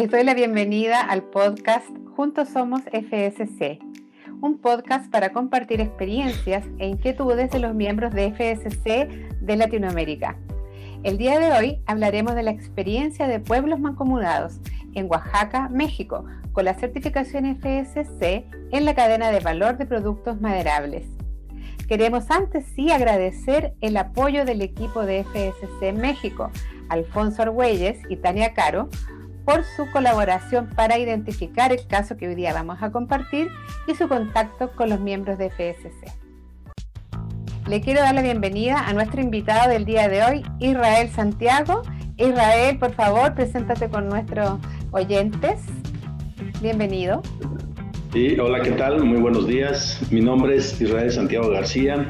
Les doy la bienvenida al podcast Juntos Somos FSC, un podcast para compartir experiencias e inquietudes de los miembros de FSC de Latinoamérica. El día de hoy hablaremos de la experiencia de pueblos mancomunados en Oaxaca, México, con la certificación FSC en la cadena de valor de productos maderables. Queremos antes sí agradecer el apoyo del equipo de FSC México, Alfonso Argüelles y Tania Caro, por su colaboración para identificar el caso que hoy día vamos a compartir y su contacto con los miembros de FSC. Le quiero dar la bienvenida a nuestro invitado del día de hoy, Israel Santiago. Israel, por favor, preséntate con nuestros oyentes. Bienvenido. Sí, hola, ¿qué tal? Muy buenos días. Mi nombre es Israel Santiago García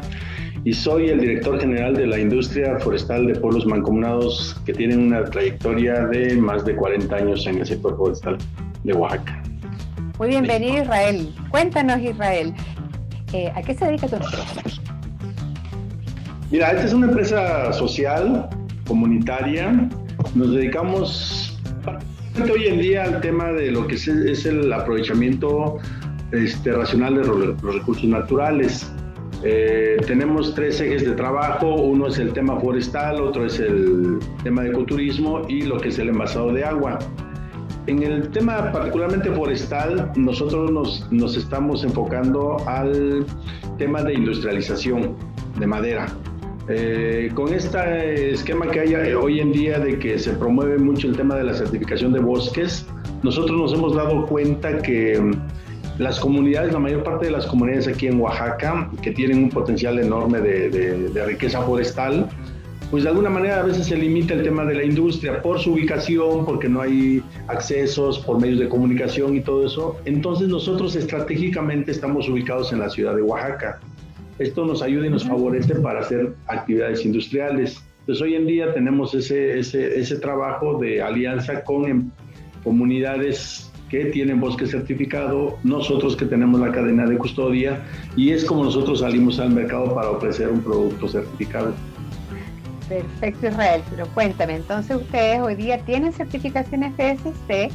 y soy el director general de la industria forestal de pueblos mancomunados que tienen una trayectoria de más de 40 años en el sector forestal de Oaxaca. Muy bienvenido Israel. Cuéntanos Israel, eh, ¿a qué se dedica tu empresa? Mira, esta es una empresa social, comunitaria. Nos dedicamos hoy en día al tema de lo que es, el aprovechamiento este, racional de los recursos naturales. Eh, tenemos tres ejes de trabajo, uno es el tema forestal, otro es el tema de ecoturismo y lo que es el envasado de agua. En el tema particularmente forestal, nosotros nos, nos estamos enfocando al tema de industrialización de madera. Eh, con este esquema que hay hoy en día de que se promueve mucho el tema de la certificación de bosques, nosotros nos hemos dado cuenta que las comunidades, la mayor parte de las comunidades aquí en Oaxaca, que tienen un potencial enorme de, riqueza forestal, pues de alguna manera a veces se limita el tema de la industria por su ubicación, porque no hay accesos por medios de comunicación y todo eso. Entonces nosotros estratégicamente estamos ubicados en la ciudad de Oaxaca. Esto nos ayuda y nos favorece para hacer actividades industriales. Entonces hoy en día tenemos ese, ese, ese trabajo de alianza con em, comunidades que tienen bosque certificado, nosotros que tenemos la cadena de custodia y es como nosotros salimos al mercado para ofrecer un producto certificado. Perfecto Israel, pero cuéntame, entonces ustedes hoy día tienen certificación FSC,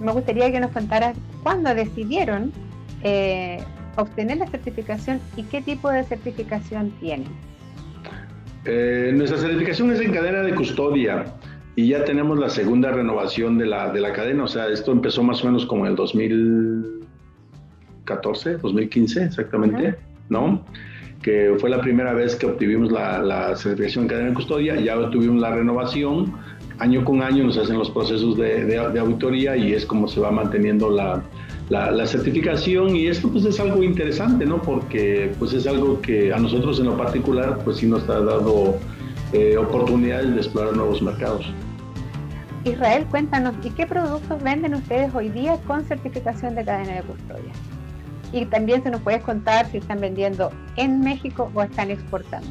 me gustaría que nos contaras cuándo decidieron eh, obtener la certificación y qué tipo de certificación tienen. Eh, nuestra certificación es en cadena de custodia y ya tenemos la segunda renovación de la, de la cadena. O sea, esto empezó más o menos como en el 2014, 2015 exactamente, ¿no? Que fue la primera vez que obtuvimos la, la certificación en cadena de custodia, ya tuvimos la renovación. Año con año nos hacen los procesos de, de, de auditoría y es como se va manteniendo la, la, la, certificación y esto pues es algo interesante, ¿no? Porque pues es algo que a nosotros en lo particular pues sí nos ha dado eh, oportunidades de explorar nuevos mercados. Israel, cuéntanos, ¿y qué productos venden ustedes hoy día con certificación de cadena de custodia? Y también se nos puedes contar si están vendiendo en México o están exportando.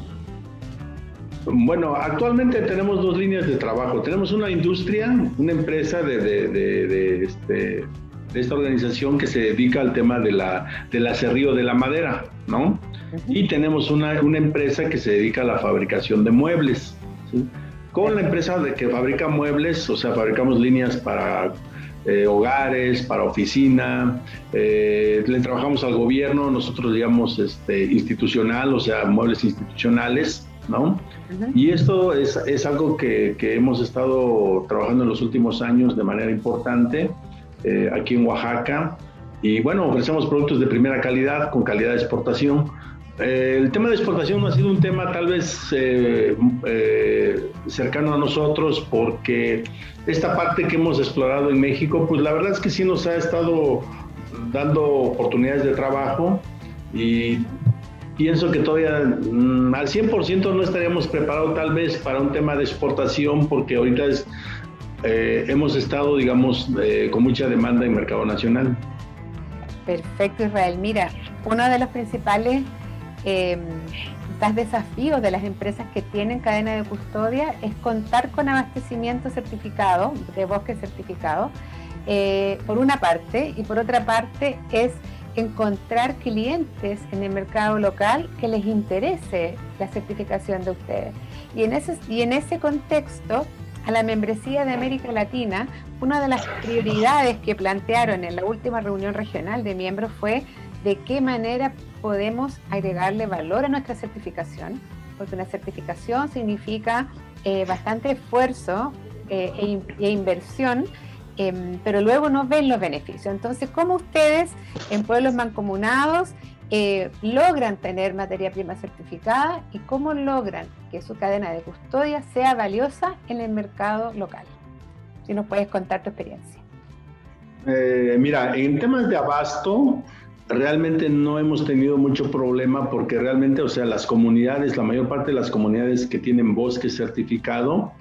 Bueno, actualmente tenemos dos líneas de trabajo. Tenemos una industria, una empresa de, de, de, este, esta organización que se dedica al tema de la, del acerrío de la madera, ¿no? Y tenemos una, una, empresa que se dedica a la fabricación de muebles. ¿sí? Con la empresa de que fabrica muebles, o sea, fabricamos líneas para eh, hogares, para oficina, eh, le trabajamos al gobierno, nosotros digamos este, institucional, o sea, muebles institucionales, ¿no? Y esto es, es algo que, que, hemos estado trabajando en los últimos años de manera importante eh, aquí en Oaxaca. Y bueno, ofrecemos productos de primera calidad, con calidad de exportación. Eh, el tema de exportación no ha sido un tema tal vez eh, eh, cercano a nosotros porque esta parte que hemos explorado en México, pues la verdad es que sí nos ha estado dando oportunidades de trabajo y pienso que todavía mm, al 100% no estaríamos preparados tal vez para un tema de exportación porque ahorita hemos estado, digamos, con mucha demanda en mercado nacional. Perfecto, Israel. Mira, uno de los principales eh, desafíos de las empresas que tienen cadena de custodia es contar con abastecimiento certificado, de bosque certificado, eh, por una parte, y por otra parte es encontrar clientes en el mercado local que les interese la certificación de ustedes. Y en ese, y en ese contexto, a la membresía de América Latina, una de las prioridades que plantearon en la última reunión regional de miembros fue de qué manera podemos agregarle valor a nuestra certificación, porque una certificación significa eh, bastante esfuerzo eh, e, e, inversión, em, pero luego no ven los beneficios. Entonces, ¿cómo ustedes en pueblos mancomunados eh, logran tener materia prima certificada y cómo logran que su cadena de custodia sea valiosa en el mercado local? Si nos puedes contar tu experiencia. mira, en temas de abasto, realmente no hemos tenido mucho problema porque realmente, o sea, las comunidades, la mayor parte de las comunidades que tienen bosque certificado,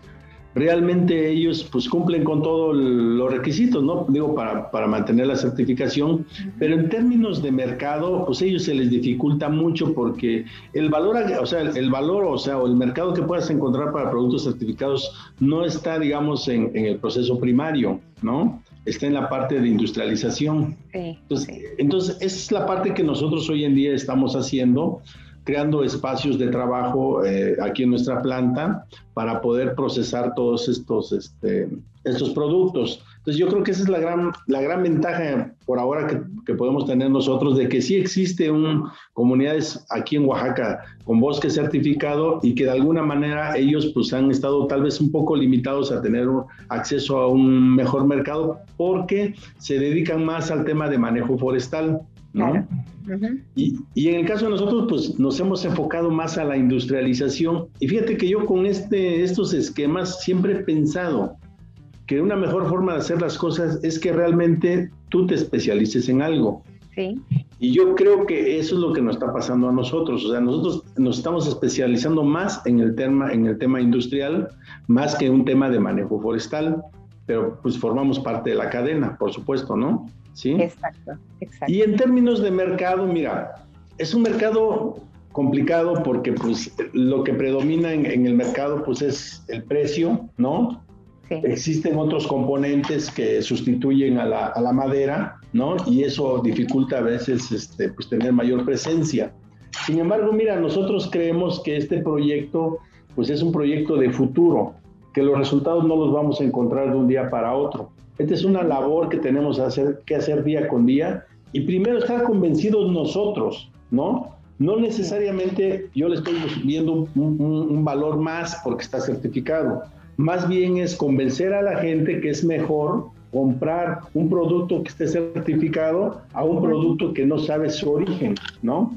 realmente ellos pues cumplen con todos los requisitos, ¿no? Digo, para, para, mantener la certificación, pero en términos de mercado, pues ellos se les dificulta mucho porque el valor, o sea, el, valor, o sea, o el mercado que puedas encontrar para productos certificados no está, digamos, en, en el proceso primario, ¿no? Está en la parte de industrialización. entonces, entonces, esa es la parte que nosotros hoy en día estamos haciendo, creando espacios de trabajo eh, aquí en nuestra planta para poder procesar todos estos, este, estos productos. Entonces yo creo que esa es la gran, la gran ventaja por ahora que, que podemos tener nosotros de que sí existe un, comunidades aquí en Oaxaca con bosque certificado y que de alguna manera ellos pues han estado tal vez un poco limitados a tener acceso a un mejor mercado porque se dedican más al tema de manejo forestal. ¿no? y, y, en el caso de nosotros, pues nos hemos enfocado más a la industrialización. Y fíjate que yo con este, estos esquemas siempre he pensado, que una mejor forma de hacer las cosas es que realmente tú te especialices en algo. Sí. Y yo creo que eso es lo que nos está pasando a nosotros. O sea, nosotros nos estamos especializando más en el tema, en el tema industrial, más que en un tema de manejo forestal. Pero pues formamos parte de la cadena, por supuesto, ¿no? Sí. Exacto, exacto. Y en términos de mercado, mira, es un mercado complicado porque pues lo que predomina en, en el mercado pues es el precio, ¿no? Existen otros componentes que sustituyen a la, a la, madera, ¿no? Y eso dificulta a veces este, pues, tener mayor presencia. Sin embargo, mira, nosotros creemos que este proyecto pues es un proyecto de futuro, que los resultados no los vamos a encontrar de un día para otro. Esta es una labor que tenemos hacer, que hacer día con día y primero estar convencidos nosotros, ¿no? No necesariamente yo le estoy viendo un, un valor más porque está certificado más bien es convencer a la gente que es mejor comprar un producto que esté certificado a un producto que no sabe su origen, ¿no?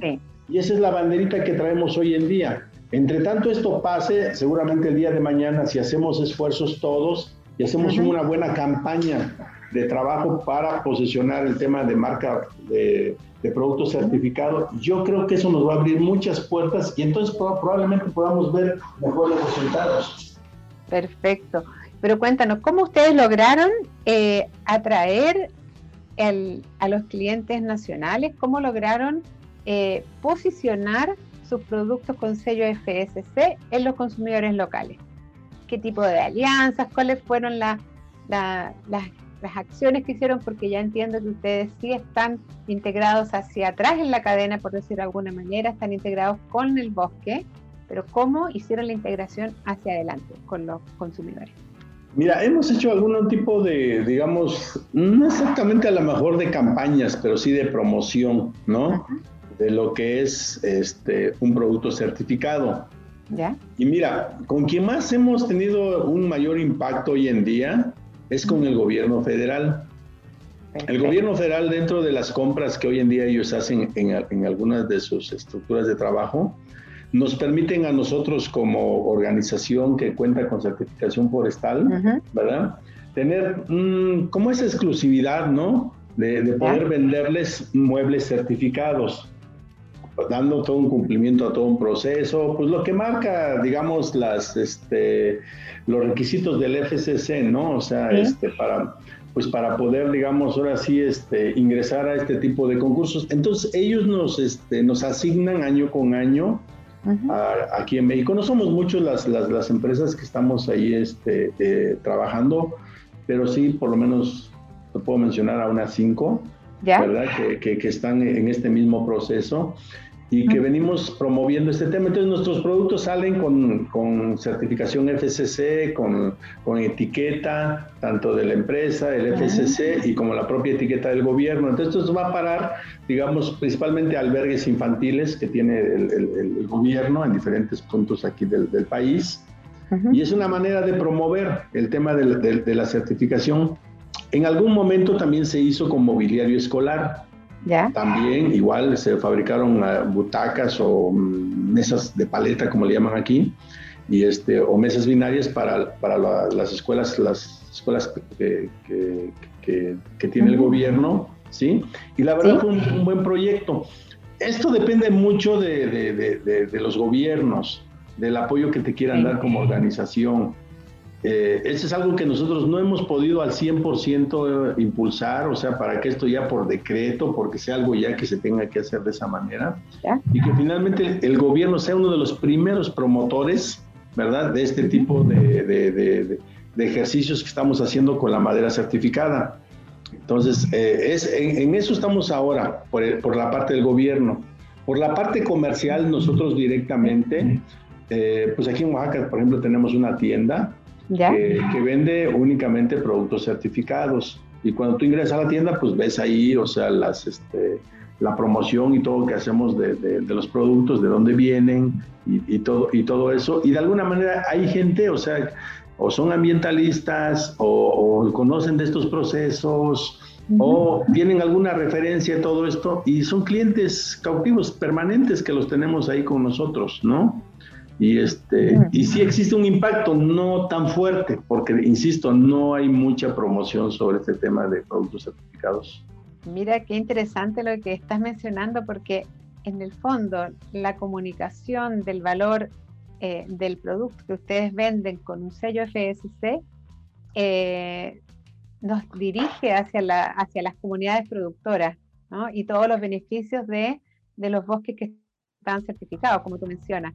Y esa es la banderita que traemos hoy en día. Entre tanto esto pase, seguramente el día de mañana, si hacemos esfuerzos todos y hacemos una buena campaña de trabajo para posicionar el tema de marca de, de producto certificado, yo creo que eso nos va a abrir muchas puertas y entonces probablemente podamos ver mejores resultados. Perfecto. Pero cuéntanos, ¿cómo ustedes lograron eh, atraer a los clientes nacionales? ¿Cómo lograron eh, posicionar sus productos con sello FSC en los consumidores locales? ¿Qué tipo de alianzas? ¿Cuáles fueron las, las acciones que hicieron? Porque ya entiendo que ustedes sí están integrados hacia atrás en la cadena, por decir de alguna manera, están integrados con el bosque pero ¿cómo hicieron la integración hacia adelante con los consumidores? Mira, hemos hecho algún tipo de, digamos, no exactamente a lo mejor de campañas, pero sí de promoción, ¿no? De lo que es este, un producto certificado. ¿Ya? Y mira, con quien más hemos tenido un mayor impacto hoy en día es con el gobierno federal. El gobierno federal, dentro de las compras que hoy en día ellos hacen en, en algunas de sus estructuras de trabajo, nos permiten a nosotros como organización que cuenta con certificación forestal, ¿verdad? Tener como esa exclusividad, ¿no? De, poder venderles muebles certificados, dando todo un cumplimiento a todo un proceso, pues lo que marca, digamos, las, este, los requisitos del FCC, ¿no? O sea, este, para, pues para poder, digamos, ahora sí, este, ingresar a este tipo de concursos. Entonces, ellos nos, este, nos asignan año con año aquí en México. No somos muchos las, las, empresas que estamos ahí este, eh, trabajando, pero sí, por lo menos te puedo mencionar a unas cinco, ¿verdad? Que, que, están en este mismo proceso. Y que venimos promoviendo este tema. Entonces nuestros productos salen con, con certificación FCC, con, con, etiqueta, tanto de la empresa, el FCC y como la propia etiqueta del gobierno. Entonces esto va a parar, digamos, principalmente albergues infantiles que tiene el, el, gobierno en diferentes puntos aquí del, del país. Y es una manera de promover el tema de, de la certificación. En algún momento también se hizo con mobiliario escolar. También igual se fabricaron ah, butacas o mm, mesas de paleta, como le llaman aquí, y este, o mesas binarias para, para las escuelas, las escuelas que, que, tiene el gobierno, ¿sí? Y la verdad fue un, buen proyecto. Esto depende mucho de, de, de, los gobiernos, del apoyo que te quieran dar como organización. Eh, eso es algo que nosotros no hemos podido al 100% impulsar, o sea, para que esto ya por decreto, porque sea algo ya que se tenga que hacer de esa manera, y que finalmente el gobierno sea uno de los primeros promotores, ¿verdad?, de este tipo de, de, ejercicios que estamos haciendo con la madera certificada. Entonces, eh, es, en, eso estamos ahora, por, por, la parte del gobierno. Por la parte comercial, nosotros directamente, eh, pues aquí en Oaxaca, por ejemplo, tenemos una tienda que, vende únicamente productos certificados. Y cuando tú ingresas a la tienda, pues ves ahí, o sea, las, este, la promoción y todo que hacemos de, de, los productos, de dónde vienen y, y, todo, y todo eso. Y de alguna manera hay gente, o sea, o son ambientalistas o, conocen de estos procesos o tienen alguna referencia a todo esto y son clientes cautivos permanentes que los tenemos ahí con nosotros, ¿no? Y, este, y sí existe un impacto, no tan fuerte, porque, insisto, no hay mucha promoción sobre este tema de productos certificados. Mira qué interesante lo que estás mencionando, porque en el fondo la comunicación del valor eh, del producto que ustedes venden con un sello FSC eh, nos dirige hacia, la, hacia las comunidades productoras ¿no? y todos los beneficios de, de los bosques que están certificados, como tú mencionas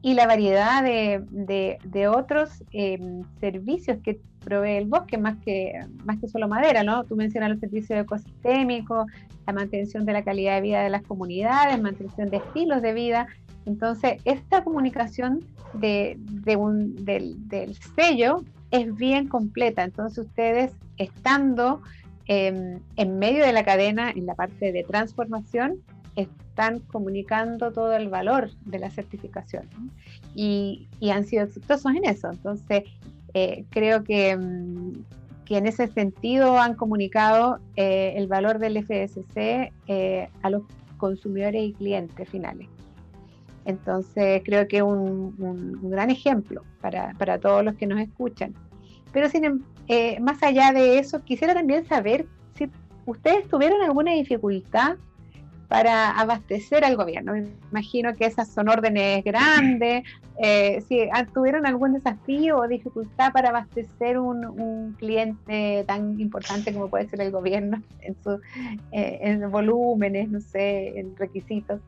y la variedad de, de, otros em, servicios que provee el bosque, más que, más que solo madera, ¿no? Tú mencionas los servicios ecosistémicos, la mantención de la calidad de vida de las comunidades, mantención de estilos de vida. Entonces, esta comunicación de, de un, del, del, sello es bien completa. Entonces, ustedes estando em, en medio de la cadena, en la parte de transformación, están comunicando todo el valor de la certificación y, han sido exitosos en eso. Entonces, eh, creo que, mm, que, en ese sentido han comunicado eh, el valor del FSC eh, a los consumidores y clientes finales. Entonces, creo que es un, un, gran ejemplo para, para, todos los que nos escuchan. Pero sin, em, más allá de eso, quisiera también saber si ustedes tuvieron alguna dificultad para abastecer al gobierno. Me imagino que esas son órdenes grandes. Eh, si tuvieron algún desafío o dificultad para abastecer un, un, cliente tan importante como puede ser el gobierno en, su, eh, en volúmenes, no sé, en requisitos.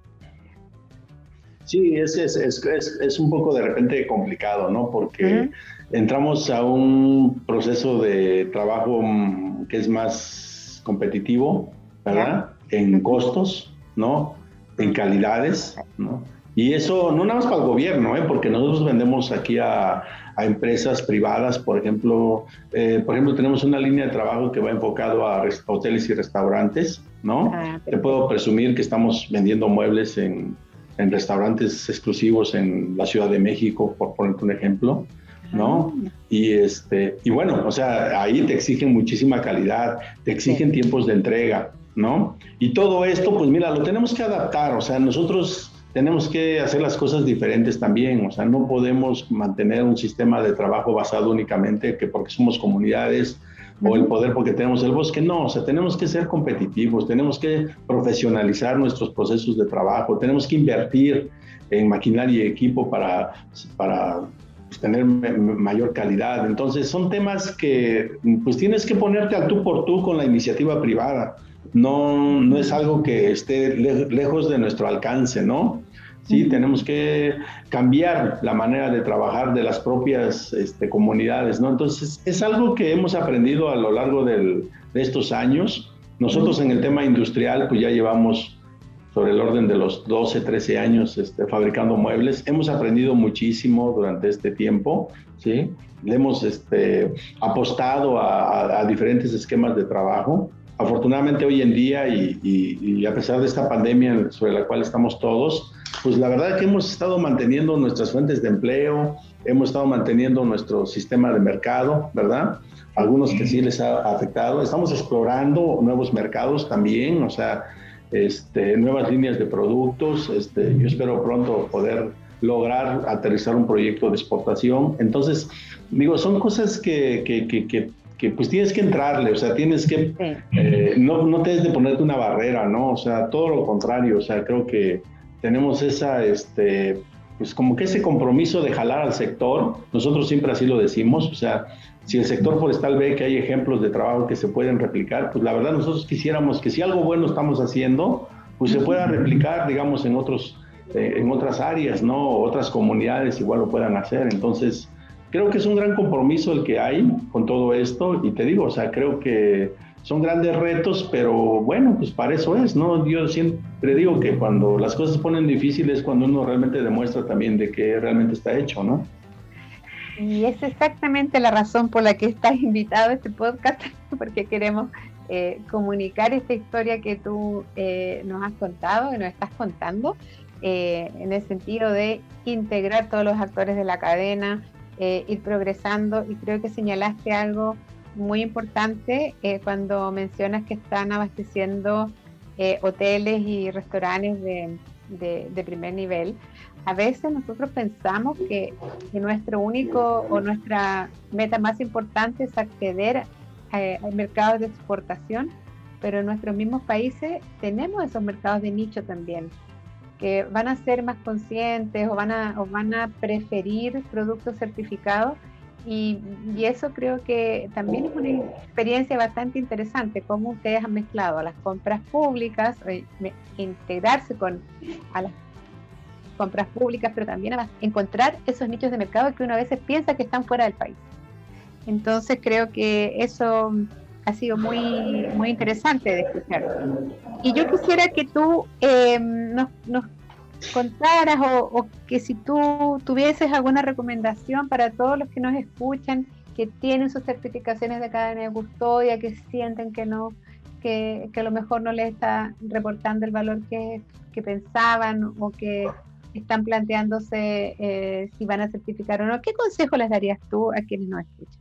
Sí, es, es, es, es, un poco de repente complicado, ¿no? Porque entramos a un proceso de trabajo mm, que es más competitivo, ¿verdad? En costos, ¿no? En calidades, ¿no? Y eso no nada más para el gobierno, ¿eh? porque nosotros vendemos aquí a, a empresas privadas, por ejemplo, eh, por ejemplo, tenemos una línea de trabajo que va enfocado a hoteles y restaurantes, ¿no? Ah, Te puedo presumir que estamos vendiendo muebles en, en, restaurantes exclusivos en la Ciudad de México, por ponerte un ejemplo, ¿no? Ah. Y, este, y bueno, o sea, ahí te exigen muchísima calidad, te exigen tiempos de entrega, ¿no? Y todo esto, pues mira, lo tenemos que adaptar, o sea, nosotros tenemos que hacer las cosas diferentes también, o sea, no podemos mantener un sistema de trabajo basado únicamente que porque somos comunidades o el poder porque tenemos el bosque, no, o sea, tenemos que ser competitivos, tenemos que profesionalizar nuestros procesos de trabajo, tenemos que invertir en maquinaria y equipo para, para pues, tener mayor calidad. Entonces, son temas que pues tienes que ponerte al tú por tú con la iniciativa privada no, no es algo que esté lejos de nuestro alcance, ¿no? Sí, tenemos que cambiar la manera de trabajar de las propias este, comunidades, ¿no? Entonces, es algo que hemos aprendido a lo largo de estos años. Nosotros en el tema industrial, pues ya llevamos sobre el orden de los 12, 13 años este, fabricando muebles. Hemos aprendido muchísimo durante este tiempo, ¿sí? Le hemos este, apostado a, diferentes esquemas de trabajo. Afortunadamente hoy en día y, a pesar de esta pandemia sobre la cual estamos todos, pues la verdad es que hemos estado manteniendo nuestras fuentes de empleo, hemos estado manteniendo nuestro sistema de mercado, ¿verdad? Algunos que sí les ha afectado. Estamos explorando nuevos mercados también, o sea, este, nuevas líneas de productos. Este, yo espero pronto poder lograr aterrizar un proyecto de exportación. Entonces, digo, son cosas que, que, que, que pues tienes que entrarle, o sea, tienes que, eh, no, no tienes de ponerte una barrera, ¿no? O sea, todo lo contrario, o sea, creo que tenemos esa, este, pues como que ese compromiso de jalar al sector, nosotros siempre así lo decimos, o sea, si el sector forestal ve que hay ejemplos de trabajo que se pueden replicar, pues la verdad nosotros quisiéramos que si algo bueno estamos haciendo, pues se pueda replicar, digamos, en otros, eh, en otras áreas, ¿no? Otras comunidades igual lo puedan hacer. Entonces, creo que es un gran compromiso el que hay con todo esto y te digo, o sea, creo que son grandes retos, pero bueno, pues para eso es, ¿no? Yo siempre digo que cuando las cosas se ponen difíciles, cuando uno realmente demuestra también de que realmente está hecho, ¿no? Y es exactamente la razón por la que estás invitado a este podcast, porque queremos eh, comunicar esta historia que tú eh, nos has contado, y nos estás contando, eh, en el sentido de integrar todos los actores de la cadena, ir progresando, y creo que señalaste algo muy importante cuando mencionas que están abasteciendo hoteles y restaurantes de, de primer nivel a veces nosotros pensamos que, nuestro único o nuestra meta más importante es acceder a, mercados de exportación, pero en nuestros mismos países tenemos esos mercados de nicho también, que van a ser más conscientes o van a, o van a preferir productos certificados. Y, y, eso creo que también es una experiencia bastante interesante, cómo ustedes han mezclado las compras públicas, eh, integrarse con a las compras públicas, pero también a encontrar esos nichos de mercado que uno a veces piensa que están fuera del país. Entonces creo que eso ha sido muy, muy interesante de escuchar. Y yo quisiera que tú em, nos, nos, contaras o, que si tú tuvieses alguna recomendación para todos los que nos escuchan, que tienen sus certificaciones de cadena de custodia, que sienten que no, que, que a lo mejor no les está reportando el valor que, que pensaban o que están planteándose eh, si van a certificar o no. ¿Qué consejo les darías tú a quienes nos escuchan?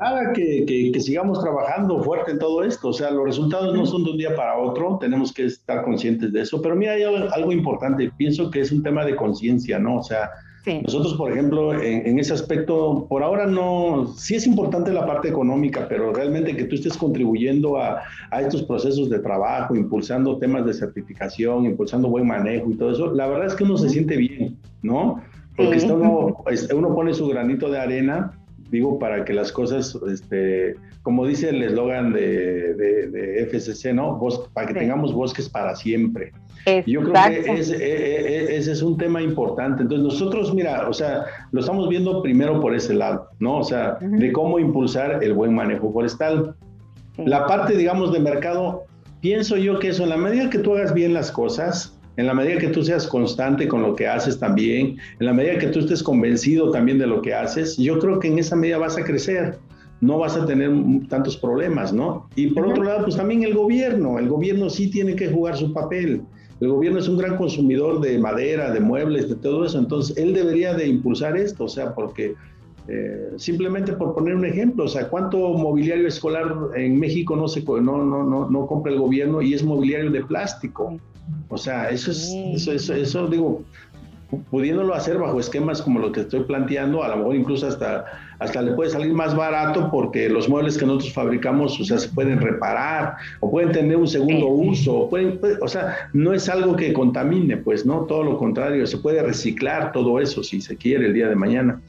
Nada, que, que, sigamos trabajando fuerte en todo esto. O sea, los resultados no son de un día para otro, tenemos que estar conscientes de eso. Pero mira, hay algo importante, pienso que es un tema de conciencia, ¿no? O sea, nosotros, por ejemplo, en, ese aspecto, por ahora no, sí es importante la parte económica, pero realmente que tú estés contribuyendo a, a, estos procesos de trabajo, impulsando temas de certificación, impulsando buen manejo y todo eso, la verdad es que uno se siente bien, ¿no? Porque uno, uno pone su granito de arena digo, para que las cosas, este, como dice el eslogan de, de, FCC, ¿no? para que tengamos bosques para siempre. yo creo que e, e, ese, es un tema importante. Entonces nosotros, mira, o sea, lo estamos viendo primero por ese lado, ¿no? O sea, de cómo impulsar el buen manejo forestal. La parte, digamos, de mercado, pienso yo que eso, en la medida que tú hagas bien las cosas, en la medida que tú seas constante con lo que haces también, en la medida que tú estés convencido también de lo que haces, yo creo que en esa medida vas a crecer, no vas a tener tantos problemas, ¿no? Y por otro lado, pues también el gobierno, el gobierno sí tiene que jugar su papel. El gobierno es un gran consumidor de madera, de muebles, de todo eso, entonces él debería de impulsar esto, o sea, porque eh, simplemente por poner un ejemplo, o sea, ¿cuánto mobiliario escolar en México no, se, no, no, no, no compra el gobierno y es mobiliario de plástico? O sea, eso es, eso, eso, eso, digo, pudiéndolo hacer bajo esquemas como lo que estoy planteando, a lo mejor incluso hasta, hasta le puede salir más barato porque los muebles que nosotros fabricamos, o sea, se pueden reparar o pueden tener un segundo uso, pueden, o sea, no es algo que contamine, pues, ¿no? Todo lo contrario, se puede reciclar todo eso si se quiere el día de mañana.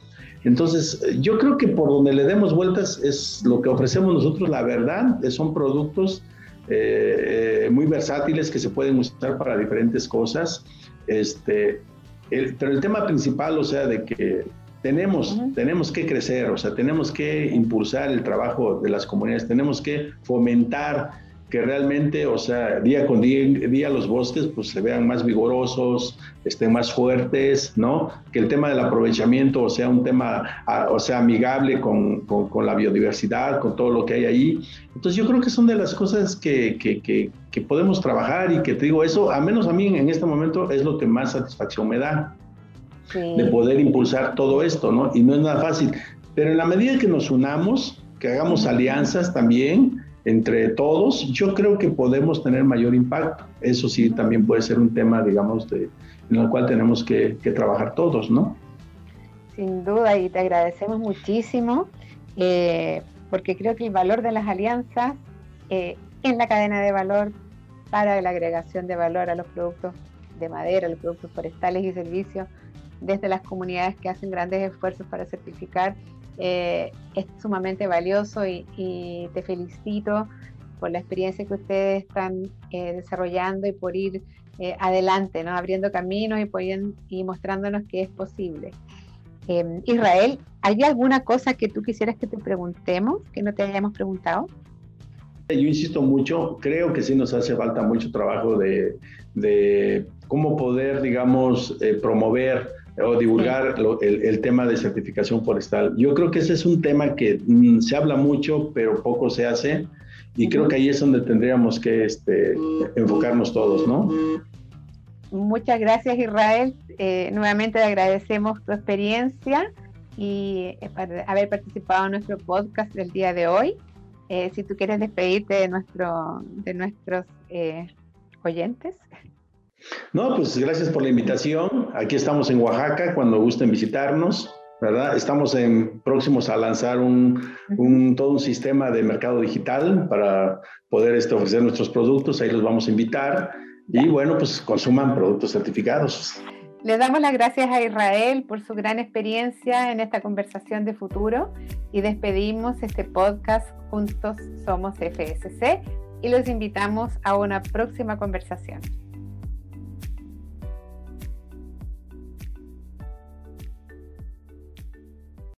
Entonces, yo creo que por donde le demos vueltas es lo que ofrecemos nosotros, la verdad, son productos eh, muy versátiles que se pueden usar para diferentes cosas. Este, pero el tema principal, o sea, de que tenemos, tenemos que crecer, o sea, tenemos que impulsar el trabajo de las comunidades, tenemos que fomentar que realmente, o sea, día con día, día los bosques pues se vean más vigorosos, estén más fuertes, ¿no? Que el tema del aprovechamiento o sea un tema, o sea, amigable con, con, la biodiversidad, con todo lo que hay ahí. Entonces yo creo que son de las cosas que, que, que, podemos trabajar y que te digo, eso, a menos a mí en este momento, es lo que más satisfacción me da. de poder impulsar todo esto, ¿no? Y no es nada fácil. Pero en la medida que nos unamos, que hagamos alianzas también, entre todos, yo creo que podemos tener mayor impacto. Eso sí, también puede ser un tema, digamos, de, en el cual tenemos que, trabajar todos, ¿no? Sin duda, y te agradecemos muchísimo, eh, porque creo que el valor de las alianzas eh, en la cadena de valor para la agregación de valor a los productos de madera, los productos forestales y servicios, desde las comunidades que hacen grandes esfuerzos para certificar eh, es sumamente valioso y, te felicito por la experiencia que ustedes están eh, desarrollando y por ir eh, adelante, ¿no? abriendo caminos y, y mostrándonos que es posible. Em, Israel, ¿hay alguna cosa que tú quisieras que te preguntemos, que no te hayamos preguntado? Yo insisto mucho, creo que sí nos hace falta mucho trabajo de, de cómo poder, digamos, promover o divulgar el, tema de certificación forestal. Yo creo que ese es un tema que mm, se habla mucho, pero poco se hace, y creo que ahí es donde tendríamos que este, enfocarnos todos, ¿no? Muchas gracias, Israel. Eh, nuevamente le agradecemos tu experiencia y eh, haber participado en nuestro podcast del día de hoy. Eh, si tú quieres despedirte de, nuestro, de nuestros oyentes. No, pues gracias por la invitación. Aquí estamos en Oaxaca cuando gusten visitarnos, ¿verdad? Estamos próximos a lanzar un, todo un sistema de mercado digital para poder este, ofrecer nuestros productos. Ahí los vamos a invitar. Y bueno, pues consuman productos certificados. Le damos las gracias a Israel por su gran experiencia en esta conversación de futuro y despedimos este podcast Juntos Somos FSC y los invitamos a una próxima conversación.